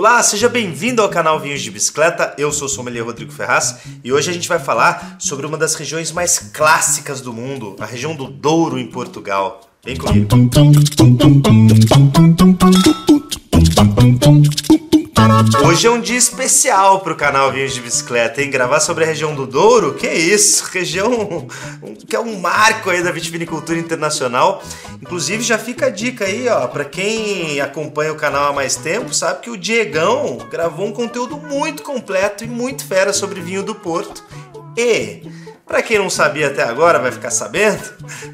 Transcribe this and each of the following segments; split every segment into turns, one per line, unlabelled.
Olá, seja bem-vindo ao canal Vinhos de Bicicleta. Eu sou o sommelier Rodrigo Ferraz e hoje a gente vai falar sobre uma das regiões mais clássicas do mundo, a região do Douro em Portugal. Vem comigo. Hoje é um dia especial para o canal Vinhos de Bicicleta, hein? Gravar sobre a região do Douro, que isso? Região que é um marco aí da vitivinicultura internacional. Inclusive já fica a dica aí, ó, para quem acompanha o canal há mais tempo, sabe que o Diegão gravou um conteúdo muito completo e muito fera sobre vinho do Porto. E para quem não sabia até agora, vai ficar sabendo,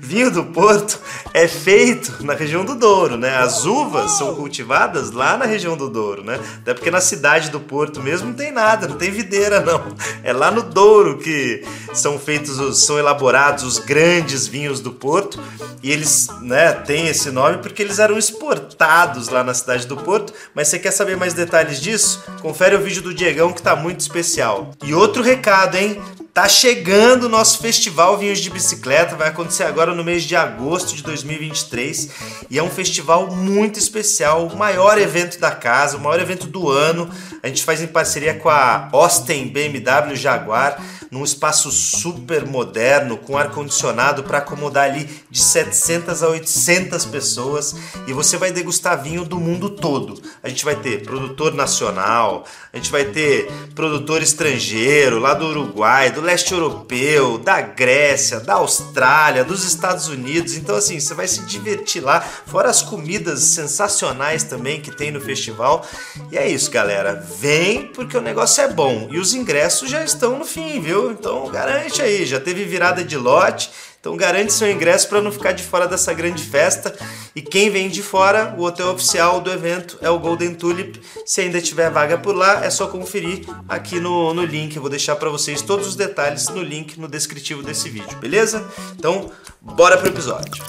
vinho do Porto é feito na região do Douro, né? As uvas são cultivadas lá na região do Douro, né? Até porque na cidade do Porto mesmo não tem nada, não tem videira não. É lá no Douro que são feitos, os, são elaborados os grandes vinhos do Porto e eles, né, têm esse nome porque eles eram exportados lá na cidade do Porto. Mas você quer saber mais detalhes disso? Confere o vídeo do Diegão que tá muito especial. E outro recado, hein? Tá chegando o nosso festival Vinhos de Bicicleta, vai acontecer agora no mês de agosto de 2023 e é um festival muito especial, o maior evento da casa, o maior evento do ano. A gente faz em parceria com a Austin BMW Jaguar num espaço super moderno, com ar-condicionado para acomodar ali de 700 a 800 pessoas e você vai degustar vinho do mundo todo. A gente vai ter produtor nacional, a gente vai ter produtor estrangeiro lá do Uruguai, do leste europeu, da Grécia, da Austrália, dos Estados Unidos. Então, assim, você vai se divertir lá, fora as comidas sensacionais também que tem no festival. E é isso, galera. Vem porque o negócio é bom e os ingressos já estão no fim, viu? Então garante aí, já teve virada de lote. Então garante seu ingresso para não ficar de fora dessa grande festa. E quem vem de fora, o hotel oficial do evento é o Golden Tulip. Se ainda tiver vaga por lá, é só conferir aqui no, no link. Eu vou deixar para vocês todos os detalhes no link no descritivo desse vídeo, beleza? Então, bora pro episódio.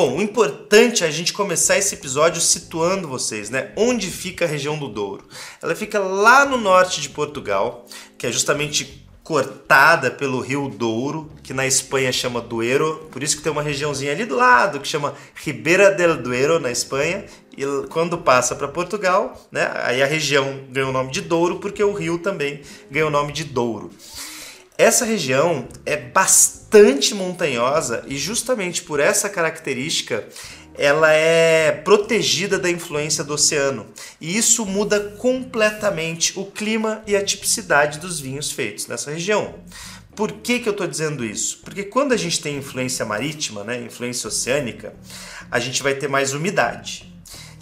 Bom, o importante é a gente começar esse episódio situando vocês, né? Onde fica a região do Douro? Ela fica lá no norte de Portugal, que é justamente cortada pelo rio Douro, que na Espanha chama Duero, por isso que tem uma regiãozinha ali do lado que chama Ribeira del Duero na Espanha, e quando passa para Portugal, né, aí a região ganha o nome de Douro porque o rio também ganha o nome de Douro. Essa região é bastante montanhosa e justamente por essa característica ela é protegida da influência do oceano. E isso muda completamente o clima e a tipicidade dos vinhos feitos nessa região. Por que, que eu estou dizendo isso? Porque quando a gente tem influência marítima, né, influência oceânica, a gente vai ter mais umidade.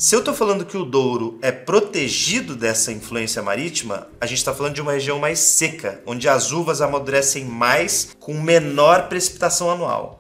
Se eu estou falando que o Douro é protegido dessa influência marítima, a gente está falando de uma região mais seca, onde as uvas amadurecem mais com menor precipitação anual.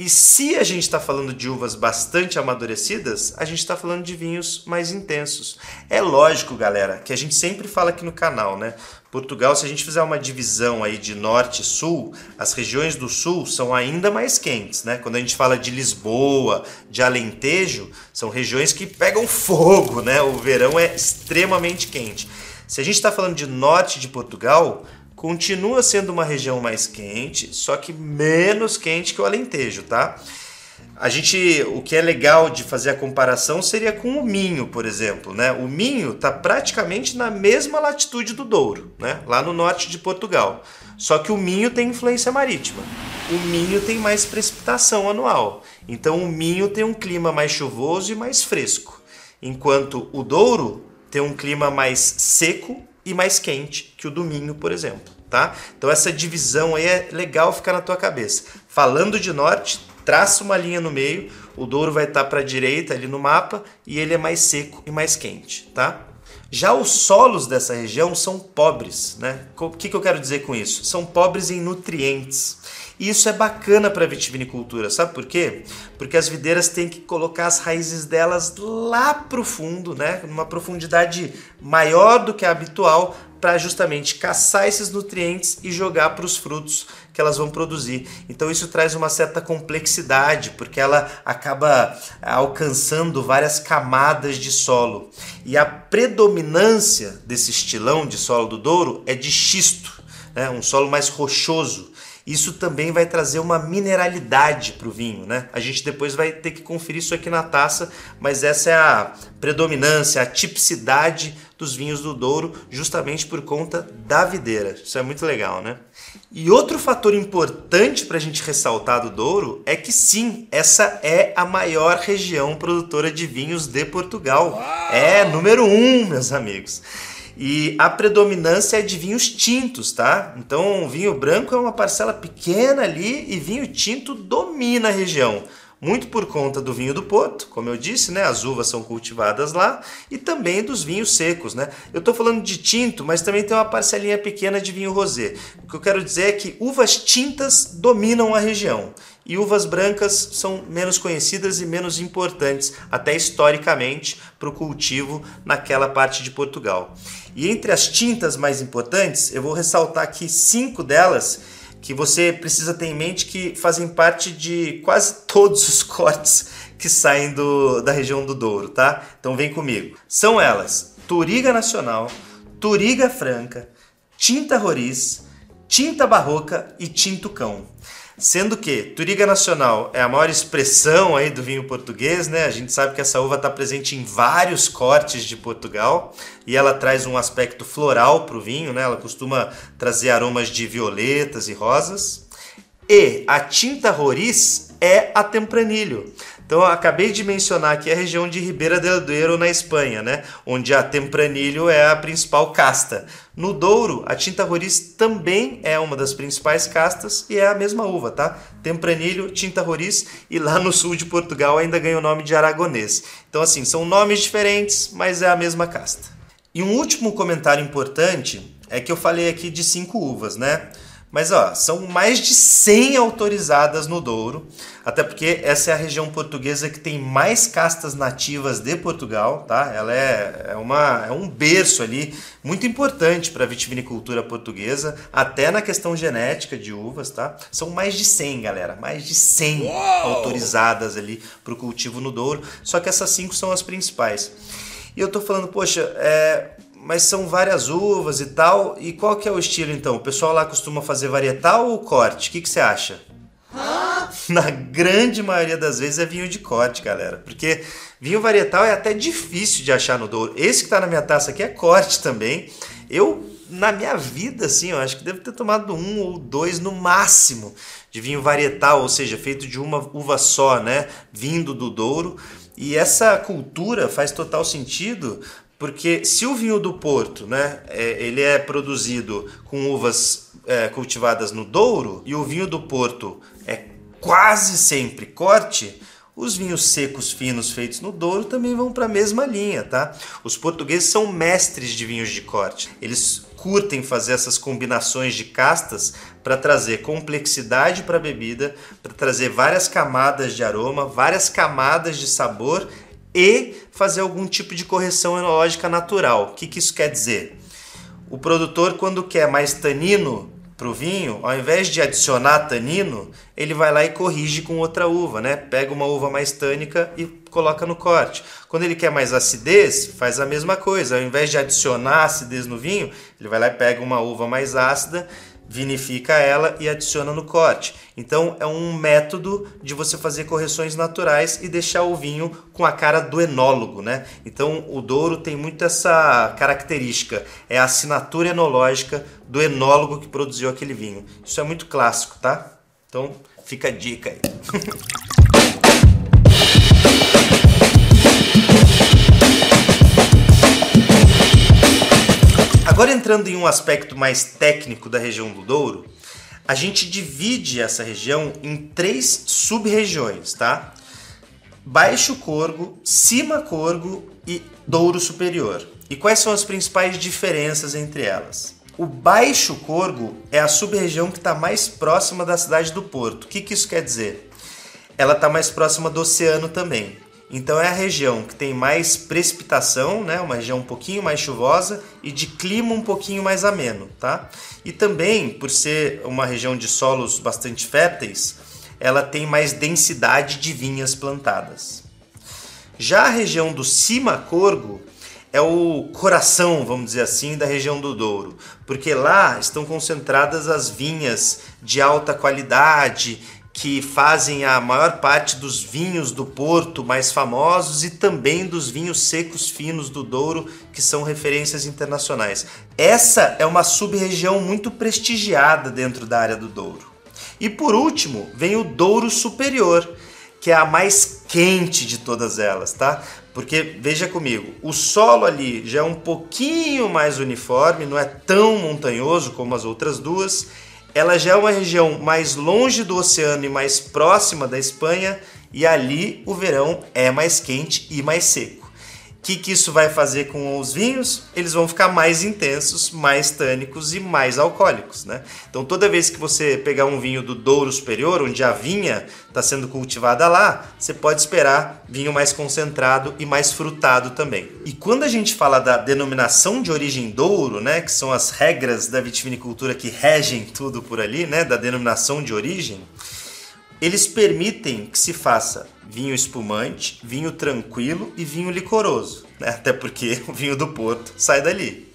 E se a gente está falando de uvas bastante amadurecidas, a gente está falando de vinhos mais intensos. É lógico, galera, que a gente sempre fala aqui no canal, né? Portugal, se a gente fizer uma divisão aí de norte e sul, as regiões do sul são ainda mais quentes, né? Quando a gente fala de Lisboa, de Alentejo, são regiões que pegam fogo, né? O verão é extremamente quente. Se a gente está falando de norte de Portugal, continua sendo uma região mais quente, só que menos quente que o Alentejo, tá? A gente, o que é legal de fazer a comparação seria com o Minho, por exemplo, né? O Minho está praticamente na mesma latitude do Douro, né? Lá no norte de Portugal. Só que o Minho tem influência marítima. O Minho tem mais precipitação anual. Então o Minho tem um clima mais chuvoso e mais fresco, enquanto o Douro tem um clima mais seco e mais quente que o do Minho, por exemplo, tá? Então essa divisão aí é legal ficar na tua cabeça. Falando de norte, traça uma linha no meio, o Douro vai estar para a direita ali no mapa e ele é mais seco e mais quente, tá? Já os solos dessa região são pobres, né? O que, que eu quero dizer com isso? São pobres em nutrientes. E isso é bacana para vitivinicultura, sabe por quê? Porque as videiras têm que colocar as raízes delas lá pro fundo, né? Numa profundidade maior do que a habitual, para justamente caçar esses nutrientes e jogar para os frutos que elas vão produzir. Então isso traz uma certa complexidade, porque ela acaba alcançando várias camadas de solo. E a predominância desse estilão de solo do Douro é de xisto, né? um solo mais rochoso. Isso também vai trazer uma mineralidade para o vinho, né? A gente depois vai ter que conferir isso aqui na taça, mas essa é a predominância, a tipicidade dos vinhos do Douro, justamente por conta da videira. Isso é muito legal, né? E outro fator importante para a gente ressaltar do Douro é que sim, essa é a maior região produtora de vinhos de Portugal. Uau! É número um, meus amigos. E a predominância é de vinhos tintos, tá? Então, vinho branco é uma parcela pequena ali e vinho tinto domina a região. Muito por conta do vinho do Porto, como eu disse, né? As uvas são cultivadas lá e também dos vinhos secos, né? Eu estou falando de tinto, mas também tem uma parcelinha pequena de vinho rosé. O que eu quero dizer é que uvas tintas dominam a região e uvas brancas são menos conhecidas e menos importantes, até historicamente, para o cultivo naquela parte de Portugal. E entre as tintas mais importantes, eu vou ressaltar aqui cinco delas que você precisa ter em mente que fazem parte de quase todos os cortes que saem do, da região do Douro, tá? Então vem comigo. São elas: Turiga Nacional, Turiga Franca, Tinta Roriz, Tinta Barroca e Tinto Cão. Sendo que Turiga Nacional é a maior expressão aí do vinho português, né? A gente sabe que essa uva está presente em vários cortes de Portugal e ela traz um aspecto floral para o vinho, né? Ela costuma trazer aromas de violetas e rosas. E a tinta roriz é a tempranilho. Então, acabei de mencionar aqui a região de Ribeira del Duero, na Espanha, né? onde a Tempranilho é a principal casta. No Douro, a tinta roriz também é uma das principais castas e é a mesma uva, tá? Tempranilho, tinta roriz e lá no sul de Portugal ainda ganha o nome de aragonês. Então, assim, são nomes diferentes, mas é a mesma casta. E um último comentário importante é que eu falei aqui de cinco uvas, né? Mas ó, são mais de 100 autorizadas no Douro, até porque essa é a região portuguesa que tem mais castas nativas de Portugal, tá? Ela é, é, uma, é um berço ali muito importante para a vitivinicultura portuguesa, até na questão genética de uvas, tá? São mais de 100, galera, mais de 100 Uou! autorizadas ali para o cultivo no Douro, só que essas cinco são as principais. E eu tô falando, poxa, é, mas são várias uvas e tal. E qual que é o estilo então? O pessoal lá costuma fazer varietal ou corte? O que, que você acha? Na grande maioria das vezes é vinho de corte, galera. Porque vinho varietal é até difícil de achar no Douro. Esse que tá na minha taça aqui é corte também. Eu, na minha vida, assim, eu acho que devo ter tomado um ou dois no máximo de vinho varietal, ou seja, feito de uma uva só, né? Vindo do Douro. E essa cultura faz total sentido porque se o vinho do Porto, né, é, ele é produzido com uvas é, cultivadas no Douro e o vinho do Porto é quase sempre corte, os vinhos secos finos feitos no Douro também vão para a mesma linha, tá? Os portugueses são mestres de vinhos de corte. Eles curtem fazer essas combinações de castas para trazer complexidade para a bebida, para trazer várias camadas de aroma, várias camadas de sabor e fazer algum tipo de correção enológica natural. O que, que isso quer dizer? O produtor, quando quer mais tanino para o vinho, ao invés de adicionar tanino, ele vai lá e corrige com outra uva, né? Pega uma uva mais tânica e coloca no corte. Quando ele quer mais acidez, faz a mesma coisa. Ao invés de adicionar acidez no vinho, ele vai lá e pega uma uva mais ácida vinifica ela e adiciona no corte. Então é um método de você fazer correções naturais e deixar o vinho com a cara do enólogo, né? Então o Douro tem muito essa característica, é a assinatura enológica do enólogo que produziu aquele vinho. Isso é muito clássico, tá? Então fica a dica aí. Agora entrando em um aspecto mais técnico da região do Douro, a gente divide essa região em três sub-regiões, tá? Baixo Corgo, Cima Corgo e Douro Superior. E quais são as principais diferenças entre elas? O Baixo Corgo é a sub-região que está mais próxima da cidade do Porto. O que, que isso quer dizer? Ela está mais próxima do oceano também. Então é a região que tem mais precipitação, né? uma região um pouquinho mais chuvosa e de clima um pouquinho mais ameno. Tá? E também, por ser uma região de solos bastante férteis, ela tem mais densidade de vinhas plantadas. Já a região do Cima Corgo é o coração, vamos dizer assim, da região do Douro, porque lá estão concentradas as vinhas de alta qualidade que fazem a maior parte dos vinhos do Porto mais famosos e também dos vinhos secos finos do Douro, que são referências internacionais. Essa é uma sub-região muito prestigiada dentro da área do Douro. E por último, vem o Douro Superior, que é a mais quente de todas elas, tá? Porque veja comigo, o solo ali já é um pouquinho mais uniforme, não é tão montanhoso como as outras duas ela já é uma região mais longe do oceano e mais próxima da Espanha, e ali o verão é mais quente e mais seco. Que, que isso vai fazer com os vinhos? Eles vão ficar mais intensos, mais tânicos e mais alcoólicos, né? Então toda vez que você pegar um vinho do Douro Superior, onde a vinha está sendo cultivada lá, você pode esperar vinho mais concentrado e mais frutado também. E quando a gente fala da denominação de origem Douro, né, que são as regras da vitivinicultura que regem tudo por ali, né, da denominação de origem, eles permitem que se faça vinho espumante, vinho tranquilo e vinho licoroso, né? até porque o vinho do Porto sai dali.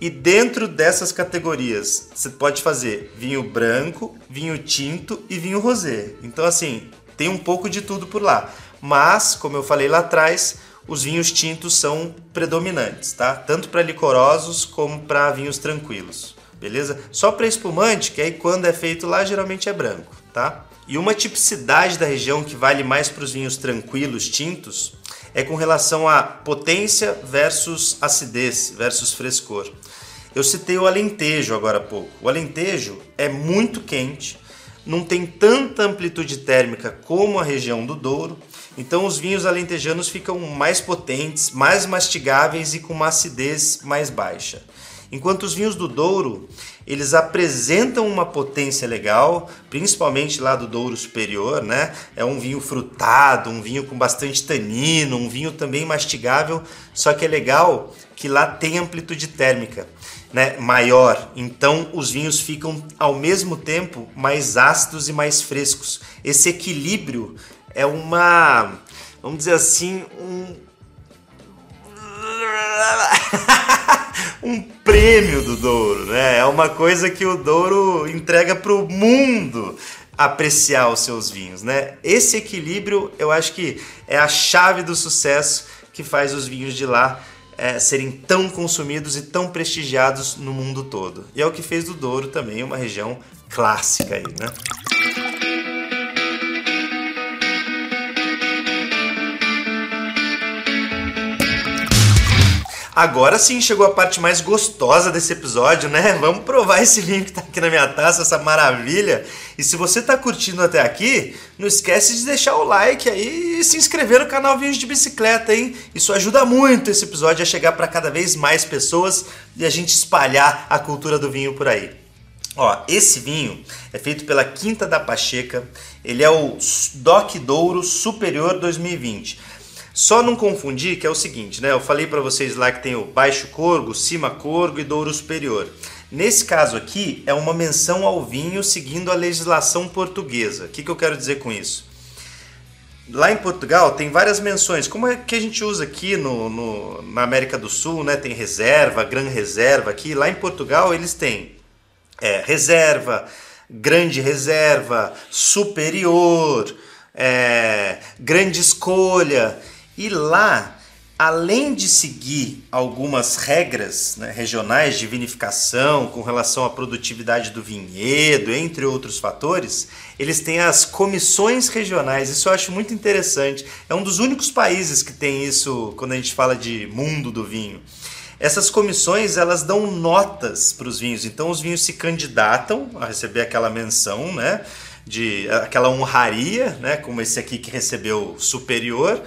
E dentro dessas categorias, você pode fazer vinho branco, vinho tinto e vinho rosé. Então, assim, tem um pouco de tudo por lá. Mas, como eu falei lá atrás, os vinhos tintos são predominantes, tá? Tanto para licorosos como para vinhos tranquilos, beleza? Só para espumante, que aí quando é feito lá geralmente é branco, tá? E uma tipicidade da região que vale mais para os vinhos tranquilos, tintos, é com relação a potência versus acidez versus frescor. Eu citei o Alentejo agora há pouco. O Alentejo é muito quente, não tem tanta amplitude térmica como a região do Douro, então os vinhos alentejanos ficam mais potentes, mais mastigáveis e com uma acidez mais baixa. Enquanto os vinhos do Douro, eles apresentam uma potência legal, principalmente lá do Douro Superior, né? É um vinho frutado, um vinho com bastante tanino, um vinho também mastigável, só que é legal que lá tem amplitude térmica, né, maior. Então os vinhos ficam ao mesmo tempo mais ácidos e mais frescos. Esse equilíbrio é uma, vamos dizer assim, um um prêmio do Douro, né? É uma coisa que o Douro entrega para o mundo apreciar os seus vinhos, né? Esse equilíbrio, eu acho que é a chave do sucesso que faz os vinhos de lá é, serem tão consumidos e tão prestigiados no mundo todo. E é o que fez do Douro também uma região clássica aí, né? Agora sim chegou a parte mais gostosa desse episódio, né? Vamos provar esse vinho que tá aqui na minha taça, essa maravilha. E se você tá curtindo até aqui, não esquece de deixar o like aí e se inscrever no canal Vinhos de Bicicleta, hein? Isso ajuda muito esse episódio a chegar para cada vez mais pessoas e a gente espalhar a cultura do vinho por aí. Ó, esse vinho é feito pela Quinta da Pacheca, ele é o Doc Douro Superior 2020. Só não confundir que é o seguinte, né? Eu falei para vocês lá que tem o baixo corgo, cima corgo e douro superior. Nesse caso aqui é uma menção ao vinho seguindo a legislação portuguesa. O que, que eu quero dizer com isso? Lá em Portugal tem várias menções, como é que a gente usa aqui no, no, na América do Sul, né? Tem reserva, gran reserva aqui. Lá em Portugal eles têm é, reserva, grande reserva, superior, é, grande escolha. E lá, além de seguir algumas regras né, regionais de vinificação com relação à produtividade do vinhedo, entre outros fatores, eles têm as comissões regionais. Isso eu acho muito interessante. É um dos únicos países que tem isso quando a gente fala de mundo do vinho. Essas comissões elas dão notas para os vinhos, então os vinhos se candidatam a receber aquela menção, né, de aquela honraria, né, como esse aqui que recebeu superior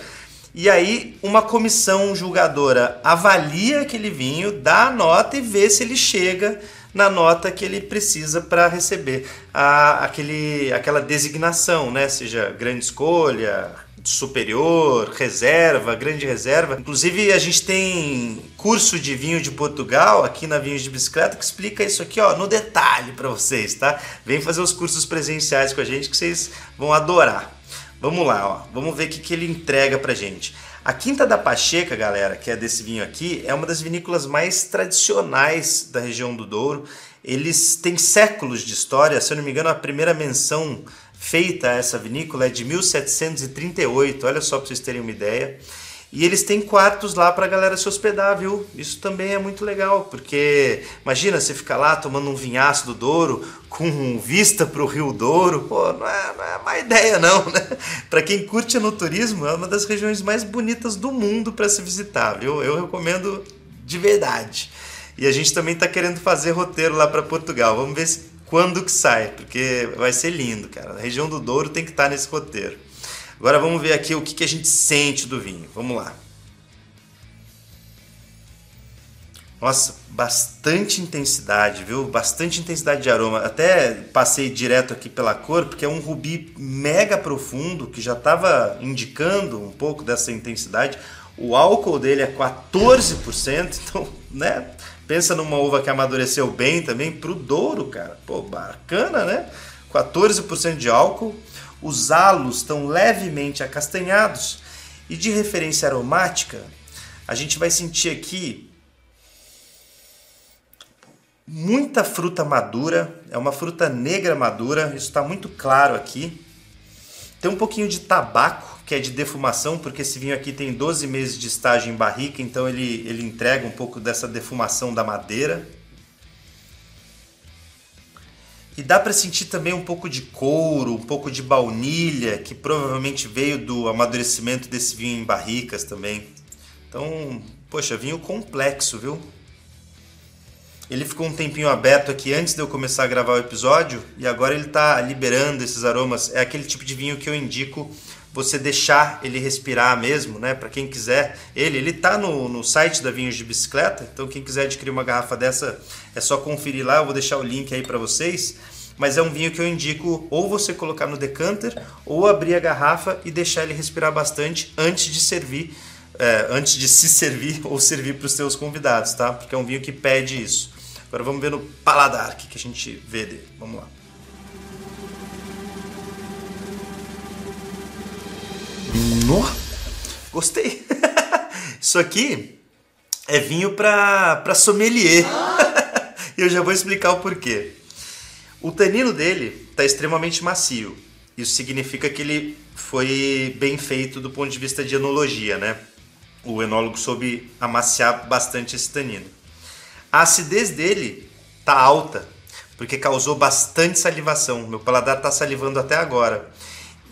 e aí, uma comissão julgadora avalia aquele vinho, dá a nota e vê se ele chega na nota que ele precisa para receber a, aquele, aquela designação, né? Seja grande escolha, superior, reserva, grande reserva. Inclusive, a gente tem curso de vinho de Portugal aqui na Vinhos de Bicicleta que explica isso aqui, ó, no detalhe para vocês, tá? Vem fazer os cursos presenciais com a gente que vocês vão adorar. Vamos lá, ó. Vamos ver o que, que ele entrega pra gente. A Quinta da Pacheca, galera, que é desse vinho aqui, é uma das vinícolas mais tradicionais da região do Douro. Eles têm séculos de história, se eu não me engano, a primeira menção feita a essa vinícola é de 1738, olha só para vocês terem uma ideia. E eles têm quartos lá para a galera se hospedar, viu? Isso também é muito legal, porque imagina você ficar lá tomando um vinhaço do Douro com vista para o Rio Douro, pô, não é, não é má ideia não, né? Para quem curte no turismo, é uma das regiões mais bonitas do mundo para se visitar, viu? Eu recomendo de verdade. E a gente também está querendo fazer roteiro lá para Portugal. Vamos ver quando que sai, porque vai ser lindo, cara. A região do Douro tem que estar tá nesse roteiro. Agora vamos ver aqui o que, que a gente sente do vinho. Vamos lá. Nossa, bastante intensidade, viu? Bastante intensidade de aroma. Até passei direto aqui pela cor, porque é um rubi mega profundo que já estava indicando um pouco dessa intensidade. O álcool dele é 14%, então, né? Pensa numa uva que amadureceu bem também pro Douro, cara. Pô, bacana, né? 14% de álcool os halos estão levemente acastanhados e de referência aromática, a gente vai sentir aqui muita fruta madura, é uma fruta negra madura, isso está muito claro aqui. Tem um pouquinho de tabaco, que é de defumação, porque esse vinho aqui tem 12 meses de estágio em barrica, então ele, ele entrega um pouco dessa defumação da madeira. E dá para sentir também um pouco de couro, um pouco de baunilha, que provavelmente veio do amadurecimento desse vinho em barricas também. Então, poxa, vinho complexo, viu? Ele ficou um tempinho aberto aqui antes de eu começar a gravar o episódio e agora ele está liberando esses aromas. É aquele tipo de vinho que eu indico você deixar ele respirar mesmo, né? Para quem quiser, ele ele tá no, no site da Vinhos de Bicicleta, então quem quiser adquirir uma garrafa dessa é só conferir lá, eu vou deixar o link aí para vocês. Mas é um vinho que eu indico ou você colocar no decanter ou abrir a garrafa e deixar ele respirar bastante antes de servir, é, antes de se servir ou servir para os seus convidados, tá? Porque é um vinho que pede isso. Agora vamos ver no paladar que a gente vê dele. Vamos lá. No, gostei. Isso aqui é vinho para sommelier. E eu já vou explicar o porquê. O tanino dele está extremamente macio. Isso significa que ele foi bem feito do ponto de vista de enologia, né? O enólogo soube amaciar bastante esse tanino. A acidez dele tá alta, porque causou bastante salivação. Meu paladar está salivando até agora.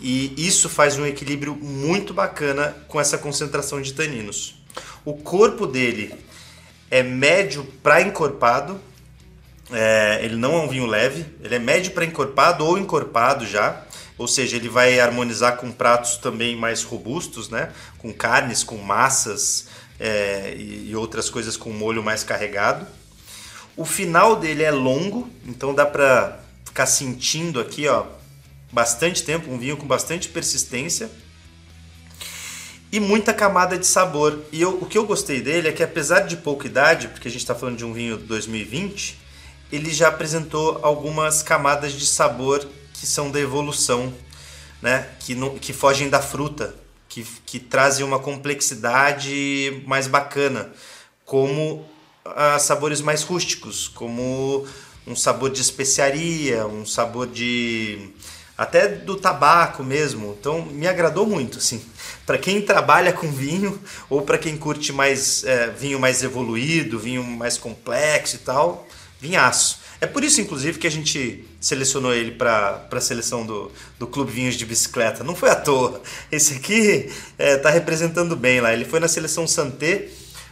E isso faz um equilíbrio muito bacana com essa concentração de taninos. O corpo dele é médio para encorpado, é, ele não é um vinho leve, ele é médio para encorpado ou encorpado já, ou seja, ele vai harmonizar com pratos também mais robustos, né? com carnes, com massas é, e, e outras coisas com molho mais carregado. O final dele é longo, então dá para ficar sentindo aqui, ó, bastante tempo, um vinho com bastante persistência e muita camada de sabor. E eu, o que eu gostei dele é que apesar de pouca idade, porque a gente está falando de um vinho 2020, ele já apresentou algumas camadas de sabor que são da evolução, né? que, não, que fogem da fruta, que, que trazem uma complexidade mais bacana, como ah, sabores mais rústicos, como um sabor de especiaria, um sabor de até do tabaco mesmo. Então me agradou muito, assim. Para quem trabalha com vinho ou para quem curte mais é, vinho mais evoluído, vinho mais complexo e tal, vinhaço. É por isso, inclusive, que a gente selecionou ele para a seleção do, do Clube Vinhos de Bicicleta. Não foi à toa. Esse aqui está é, representando bem lá. Ele foi na seleção Santé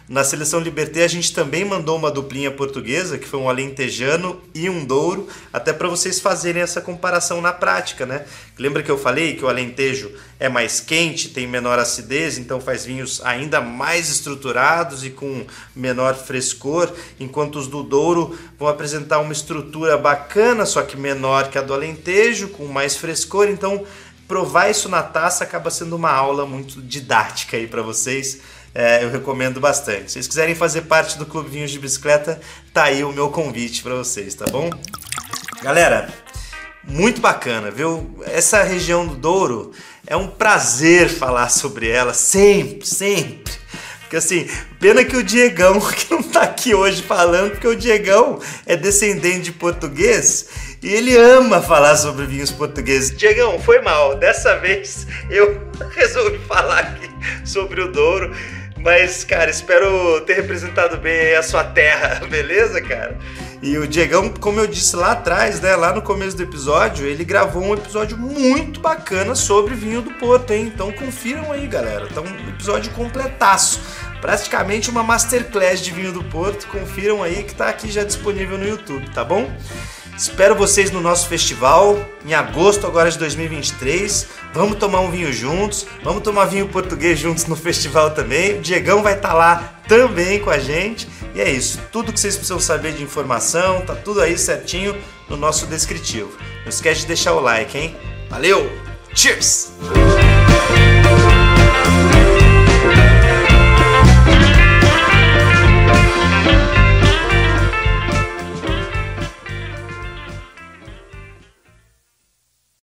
na seleção Liberté a gente também mandou uma duplinha portuguesa, que foi um alentejano e um douro, até para vocês fazerem essa comparação na prática, né? Lembra que eu falei que o alentejo é mais quente, tem menor acidez, então faz vinhos ainda mais estruturados e com menor frescor, enquanto os do douro vão apresentar uma estrutura bacana, só que menor que a do alentejo, com mais frescor, então provar isso na taça acaba sendo uma aula muito didática aí para vocês é, eu recomendo bastante. Se vocês quiserem fazer parte do Clube Vinhos de Bicicleta, tá aí o meu convite para vocês, tá bom? Galera, muito bacana, viu? Essa região do Douro é um prazer falar sobre ela sempre, sempre. Porque assim, pena que o Diegão, que não tá aqui hoje falando, porque o Diegão é descendente de português e ele ama falar sobre vinhos portugueses. Diegão, foi mal. Dessa vez eu resolvi falar aqui sobre o Douro. Mas, cara, espero ter representado bem a sua terra, beleza, cara? E o Diegão, como eu disse lá atrás, né, lá no começo do episódio, ele gravou um episódio muito bacana sobre vinho do Porto, hein? Então confiram aí, galera. Tá um episódio completaço. Praticamente uma masterclass de vinho do Porto. Confiram aí que tá aqui já disponível no YouTube, tá bom? Espero vocês no nosso festival em agosto agora de 2023. Vamos tomar um vinho juntos, vamos tomar vinho português juntos no festival também. O Diegão vai estar tá lá também com a gente. E é isso, tudo que vocês precisam saber de informação, tá tudo aí certinho no nosso descritivo. Não esquece de deixar o like, hein? Valeu! Cheers!